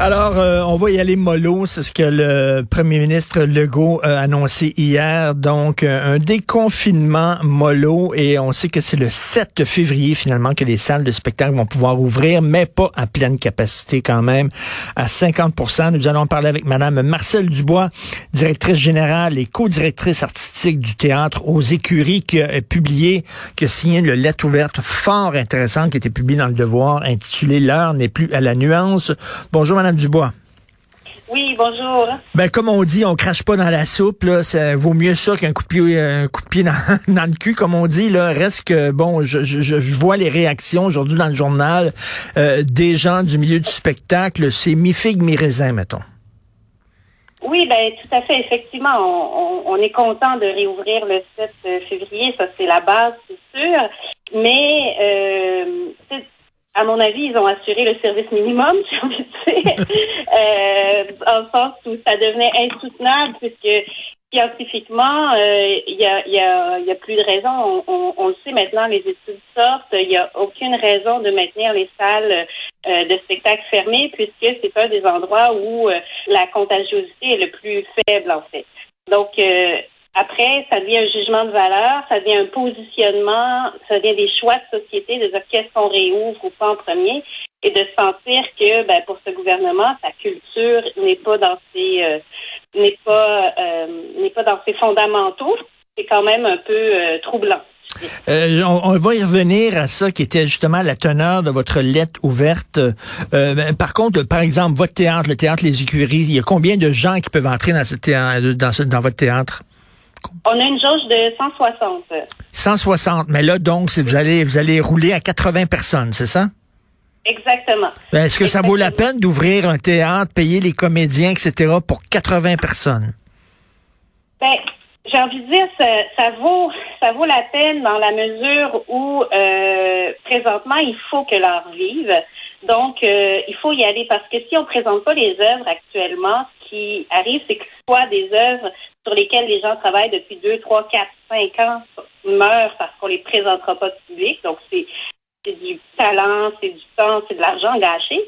Alors, euh, on va y aller mollo. C'est ce que le premier ministre Legault a annoncé hier. Donc, euh, un déconfinement mollo. Et on sait que c'est le 7 février, finalement, que les salles de spectacle vont pouvoir ouvrir, mais pas à pleine capacité quand même, à 50% Nous allons parler avec Madame Marcel Dubois, directrice générale et co-directrice artistique du théâtre aux écuries, qui a publié, qui a signé une lettre ouverte fort intéressante qui a été publiée dans le Devoir, intitulée L'heure n'est plus à la nuance. Bonjour, Madame Dubois. Oui, bonjour. Ben, comme on dit, on crache pas dans la soupe, là. Ça vaut mieux ça qu'un coup de pied, un coup de pied dans, dans, le cul, comme on dit, là. Reste que, bon, je, je, je vois les réactions aujourd'hui dans le journal euh, des gens du milieu du spectacle. C'est mi-figue, mi-raisin, mettons. Oui, ben tout à fait. Effectivement, on, on, on est content de réouvrir le 7 février. Ça, c'est la base, c'est sûr. Mais euh, à mon avis, ils ont assuré le service minimum, j'ai envie de dire, euh, en sens où ça devenait insoutenable puisque scientifiquement, il y, a, y, a, y, a, plus de raison. On, on, le sait maintenant, les études sortent. Il n'y a aucune raison de maintenir les salles euh, de spectacle fermées puisque c'est un des endroits où euh, la contagiosité est le plus faible, en fait. Donc, euh, après, ça devient un jugement de valeur, ça devient un positionnement, ça devient des choix de société, de dire qu'est-ce qu'on réouvre ou pas en premier, et de sentir que ben, pour ce gouvernement, sa culture n'est pas dans ses euh, n'est pas euh, n'est pas dans ses fondamentaux. C'est quand même un peu euh, troublant. On, va y revenir à ça qui était justement la teneur de votre lettre ouverte. Ben, par contre, par exemple, votre théâtre, le théâtre Les Écuries, il y a combien de gens qui peuvent entrer dans, ce théâtre, dans votre théâtre? On a une jauge de 160. 160, mais là, donc, vous allez, vous allez rouler à 80 personnes, c'est ça? Exactement. Ben, Est-ce que Exactement. ça vaut la peine d'ouvrir un théâtre, payer les comédiens, etc., pour 80 personnes? Ben, j'ai envie de dire, ça, ça, vaut, ça vaut la peine dans la mesure où, euh, présentement, il faut que l'art vive. Donc, euh, il faut y aller parce que si on présente pas les œuvres actuellement, ce qui arrive, c'est que ce soit des œuvres sur lesquelles les gens travaillent depuis 2, 3, 4, 5 ans meurent parce qu'on les présentera pas au public. Donc, c'est du talent, c'est du temps, c'est de l'argent gâché.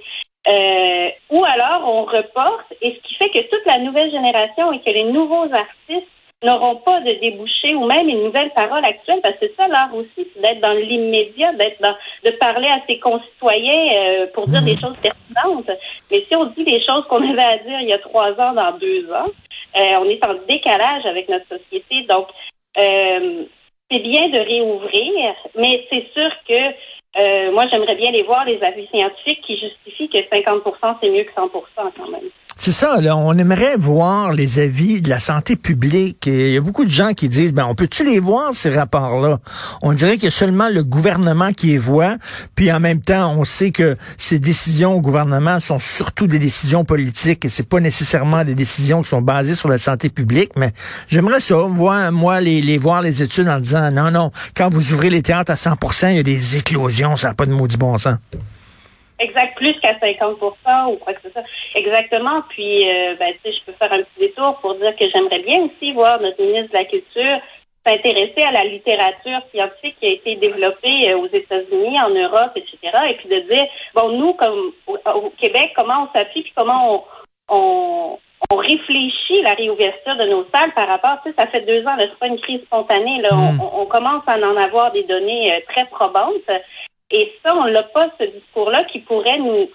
Euh, ou alors on reporte, et ce qui fait que toute la nouvelle génération et que les nouveaux artistes n'auront pas de débouchés ou même une nouvelle parole actuelle, parce que c'est ça l'art aussi, c'est d'être dans l'immédiat, d'être dans, de parler à ses concitoyens euh, pour dire mmh. des choses pertinentes. Mais si on dit des choses qu'on avait à dire il y a trois ans, dans deux ans, on est en décalage avec notre société. Donc, euh, c'est bien de réouvrir, mais c'est sûr que euh, moi, j'aimerais bien les voir, les avis scientifiques qui justifient que 50% c'est mieux que 100% quand même. C'est ça, là, on aimerait voir les avis de la santé publique. Et il y a beaucoup de gens qui disent, ben, on peut-tu les voir, ces rapports-là? On dirait qu'il y a seulement le gouvernement qui les voit, puis en même temps, on sait que ces décisions au gouvernement sont surtout des décisions politiques et c'est pas nécessairement des décisions qui sont basées sur la santé publique, mais j'aimerais ça, moi, les, les voir les études en disant, non, non, quand vous ouvrez les théâtres à 100% il y a des éclosions, ça n'a pas de maudit bon sens. Exact, plus qu'à 50% ou quoi que ce soit. Exactement. Puis, euh, ben, tu sais, je peux faire un petit détour pour dire que j'aimerais bien aussi voir notre ministre de la Culture s'intéresser à la littérature scientifique qui a été développée euh, aux États-Unis, en Europe, etc. Et puis de dire, bon, nous, comme au, Québec, comment on s'appuie, puis comment on, on, on, réfléchit la réouverture de nos salles par rapport, tu sais, ça fait deux ans, là, c'est pas une crise spontanée, là, mm. on, on, commence à en avoir des données euh, très probantes. Et ça, on n'a pas ce discours-là qui pourrait nous,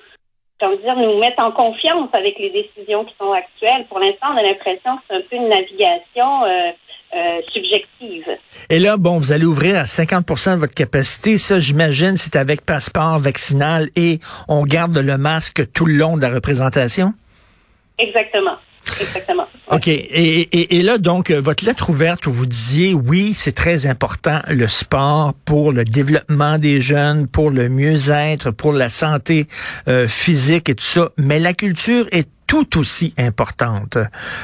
dire, nous mettre en confiance avec les décisions qui sont actuelles. Pour l'instant, on a l'impression que c'est un peu une navigation euh, euh, subjective. Et là, bon, vous allez ouvrir à 50% de votre capacité. Ça, j'imagine, c'est avec passeport vaccinal et on garde le masque tout le long de la représentation? Exactement. Exactement. OK. Et, et, là, donc, votre lettre ouverte où vous disiez, oui, c'est très important, le sport pour le développement des jeunes, pour le mieux-être, pour la santé euh, physique et tout ça, mais la culture est tout aussi importante.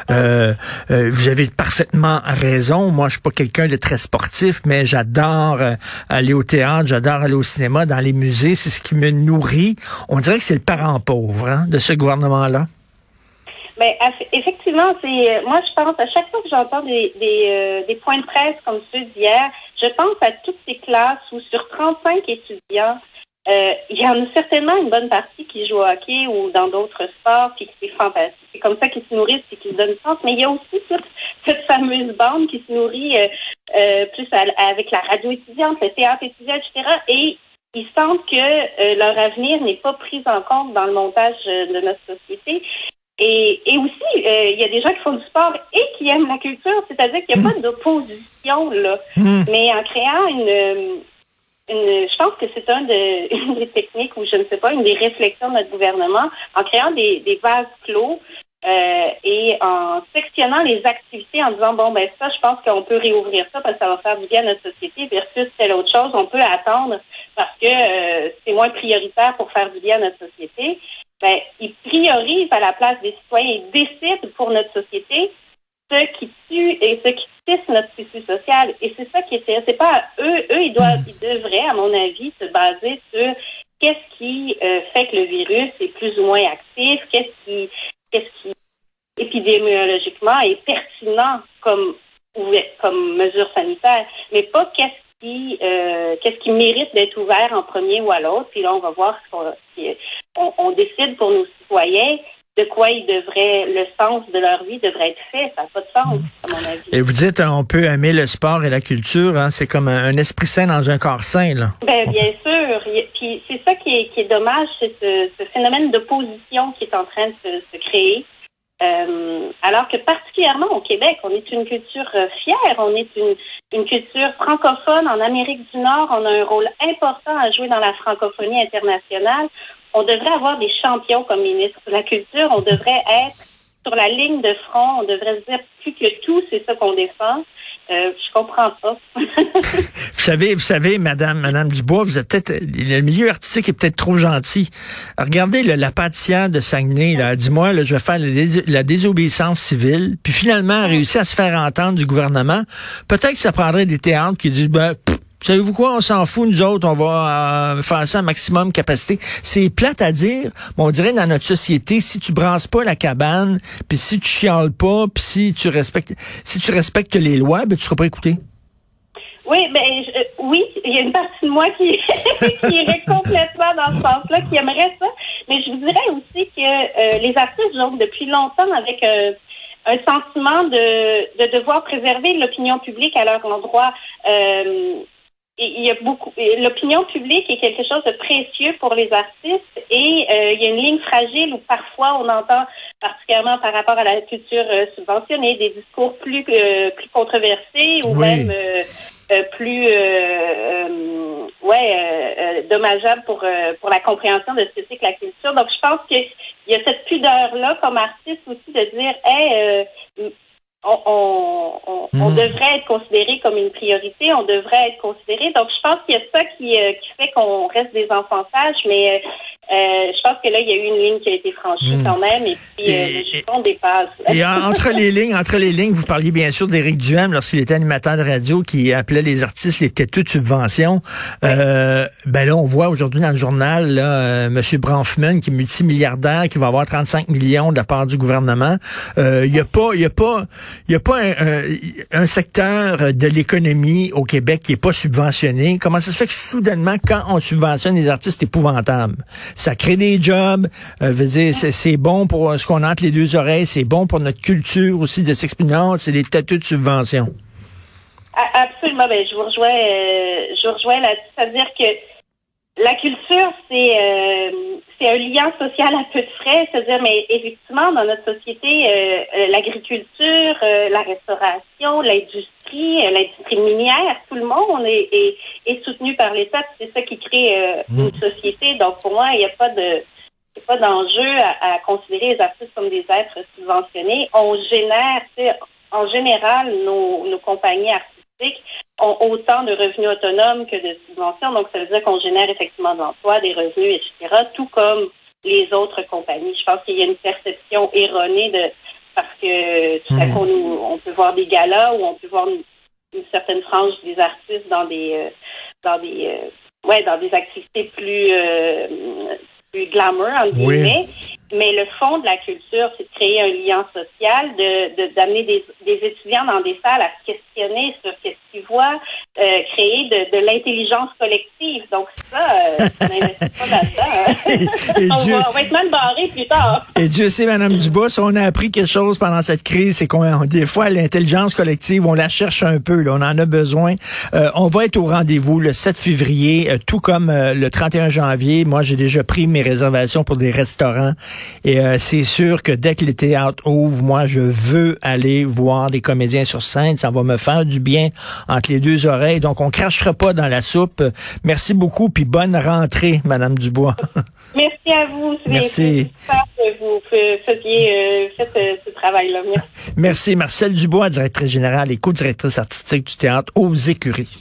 Euh, euh, vous avez parfaitement raison. Moi, je suis pas quelqu'un de très sportif, mais j'adore euh, aller au théâtre, j'adore aller au cinéma, dans les musées. C'est ce qui me nourrit. On dirait que c'est le parent pauvre hein, de ce gouvernement-là. Ben, effectivement, c'est moi je pense à chaque fois que j'entends des, des, euh, des, points de presse comme ceux d'hier, je pense à toutes ces classes où sur 35 étudiants, euh, il y en a certainement une bonne partie qui joue au hockey ou dans d'autres sports, puis c'est fantastique. C'est comme ça qu'ils se nourrissent et qu'ils se donnent sens. Mais il y a aussi toute cette fameuse bande qui se nourrit euh, euh plus avec la radio étudiante, le théâtre étudiant, etc. Et ils sentent que euh, leur avenir n'est pas pris en compte dans le montage de notre société. Et, et aussi, il y a des gens qui font du sport et qui aiment la culture, c'est-à-dire qu'il n'y a pas d'opposition là. Hmm. Mais en créant une je pense que c'est un de, une des techniques ou je ne sais pas, une des réflexions de notre gouvernement en créant des, des vases clos euh, et en sectionnant les activités en disant bon ben ça je pense qu'on peut réouvrir ça parce que ça va faire du bien à notre société versus telle autre chose on peut attendre parce que euh, c'est moins prioritaire pour faire du bien à notre société ben ils priorisent à la place des citoyens ils décident pour notre société ce qui tue et ce qui tisse notre tissu social. Et c'est ça qui est, c'est pas eux, eux, ils doivent, ils devraient, à mon avis, se baser sur qu'est-ce qui euh, fait que le virus est plus ou moins actif, qu'est-ce qui, qu'est-ce qui, épidémiologiquement est pertinent comme, comme mesure sanitaire, mais pas qu'est-ce qui, euh, qu'est-ce qui mérite d'être ouvert en premier ou à l'autre. Puis là, on va voir ce qu'on, on décide pour nos citoyens de quoi ils devraient, le sens de leur vie devrait être fait. Ça n'a pas de sens, à mon avis. Et vous dites, on peut aimer le sport et la culture, hein? c'est comme un, esprit sain dans un corps sain, là. Ben, bien sûr. Puis c'est ça qui est, qui est dommage, c'est ce, ce, phénomène d'opposition qui est en train de se, se créer. Euh, alors que particulièrement au Québec, on est une culture euh, fière, on est une, culture francophone. En Amérique du Nord, on a un rôle important à jouer dans la francophonie internationale on devrait avoir des champions comme ministre de la Culture. On devrait être sur la ligne de front. On devrait se dire plus que tout, c'est ça qu'on défend. Euh, je comprends pas. vous savez, vous savez, Madame, Madame Dubois, vous êtes peut-être le milieu artistique est peut-être trop gentil. Regardez la pâtissière de Saguenay, là, dis-moi, je vais faire la, désobéissance civile, puis finalement réussir à se faire entendre du gouvernement. Peut-être que ça prendrait des théâtres qui disent ben, Savez-vous quoi, on s'en fout, nous autres, on va euh, faire ça à maximum capacité. C'est plate à dire, on dirait dans notre société, si tu brasses pas la cabane, puis si tu chiales pas, puis si tu respectes si tu respectes les lois, ben tu seras pas écouté. Oui, ben oui, il y a une partie de moi qui, qui irait complètement dans ce sens-là, qui aimerait ça. Mais je vous dirais aussi que euh, les artistes donc depuis longtemps avec euh, un sentiment de, de devoir préserver l'opinion publique à leur endroit. Euh, il y a beaucoup l'opinion publique est quelque chose de précieux pour les artistes et euh, il y a une ligne fragile où parfois on entend particulièrement par rapport à la culture euh, subventionnée des discours plus euh, plus controversés ou même plus ouais dommageables pour pour la compréhension de ce que c'est que la culture. Donc je pense qu'il y a cette pudeur là comme artiste aussi de dire hey on, on, on, hmm. devrait être considéré comme une priorité, on devrait être considéré. Donc, je pense qu'il y a ça qui, euh, qui fait qu'on reste des enfants sages, mais euh, je pense que là, il y a eu une ligne qui a été franchie hmm. quand même, et puis euh, le dépasse. Et entre les lignes, entre les lignes, vous parliez bien sûr d'Éric Duhem lorsqu'il était animateur de radio qui appelait les artistes les têteux de subvention. Euh, ben là, on voit aujourd'hui dans le journal là, M. Bronfman qui est multimilliardaire, qui va avoir 35 millions de la part du gouvernement. Il y a pas, il y a pas, il y a pas un, un, secteur de l'économie au Québec qui est pas subventionné. Comment ça se fait que soudainement, quand on subventionne les artistes, c'est épouvantable? Ça crée des jobs. Euh, dire, c'est bon pour ce qu'on entre les deux oreilles, c'est bon pour notre culture aussi de s'exprimer. C'est des têtus de subvention. Absolument. Ben, je vous rejoins, euh, je vous rejoins là-dessus. C'est-à-dire que la culture, c'est euh, c'est un lien social à peu de frais. C'est-à-dire, mais effectivement, dans notre société, euh, l'agriculture, la restauration, l'industrie, l'industrie minière, tout le monde est, est, est soutenu par l'État. C'est ça qui crée mmh. une société. Donc, pour moi, il n'y a pas de pas d'enjeu à, à, considérer les artistes comme des êtres subventionnés. On génère, en général, nos, nos compagnies artistiques ont autant de revenus autonomes que de subventions. Donc, ça veut dire qu'on génère effectivement de l'emploi, des revenus, etc., tout comme les autres compagnies. Je pense qu'il y a une perception erronée de parce que tout à hmm. coup, on peut voir des galas ou on peut voir une, certaine frange des artistes dans des euh, dans des euh, ouais dans des activités plus euh, plus glamour, en guillemets. Mais le fond de la culture, c'est de créer un lien social, de d'amener des, des, étudiants dans des salles à se questionner sur ce qu'ils voient, euh, créer de, de l'intelligence collective. Donc ça, euh, on n'investit pas là-dedans. on, va, on, va, être mal barré plus tard. Et Dieu sait, Madame Dubois, si on a appris quelque chose pendant cette crise, c'est qu'on des fois l'intelligence collective, on la cherche un peu, là, on en a besoin. Euh, on va être au rendez-vous le 7 février, euh, tout comme le 31 janvier. Moi, j'ai déjà pris mes réservations pour des restaurants et c'est sûr que dès que les théâtres ouvrent, moi, je veux aller voir des comédiens sur scène. Ça va me faire du bien entre les deux oreilles. Donc, on crachera pas dans la soupe. Merci beaucoup, puis bonne rentrée, Madame Dubois. Merci à vous. Merci. que vous faisiez ce travail-là. Merci. Merci. Marcel Dubois, directrice générale et co-directrice artistique du théâtre aux Écuries.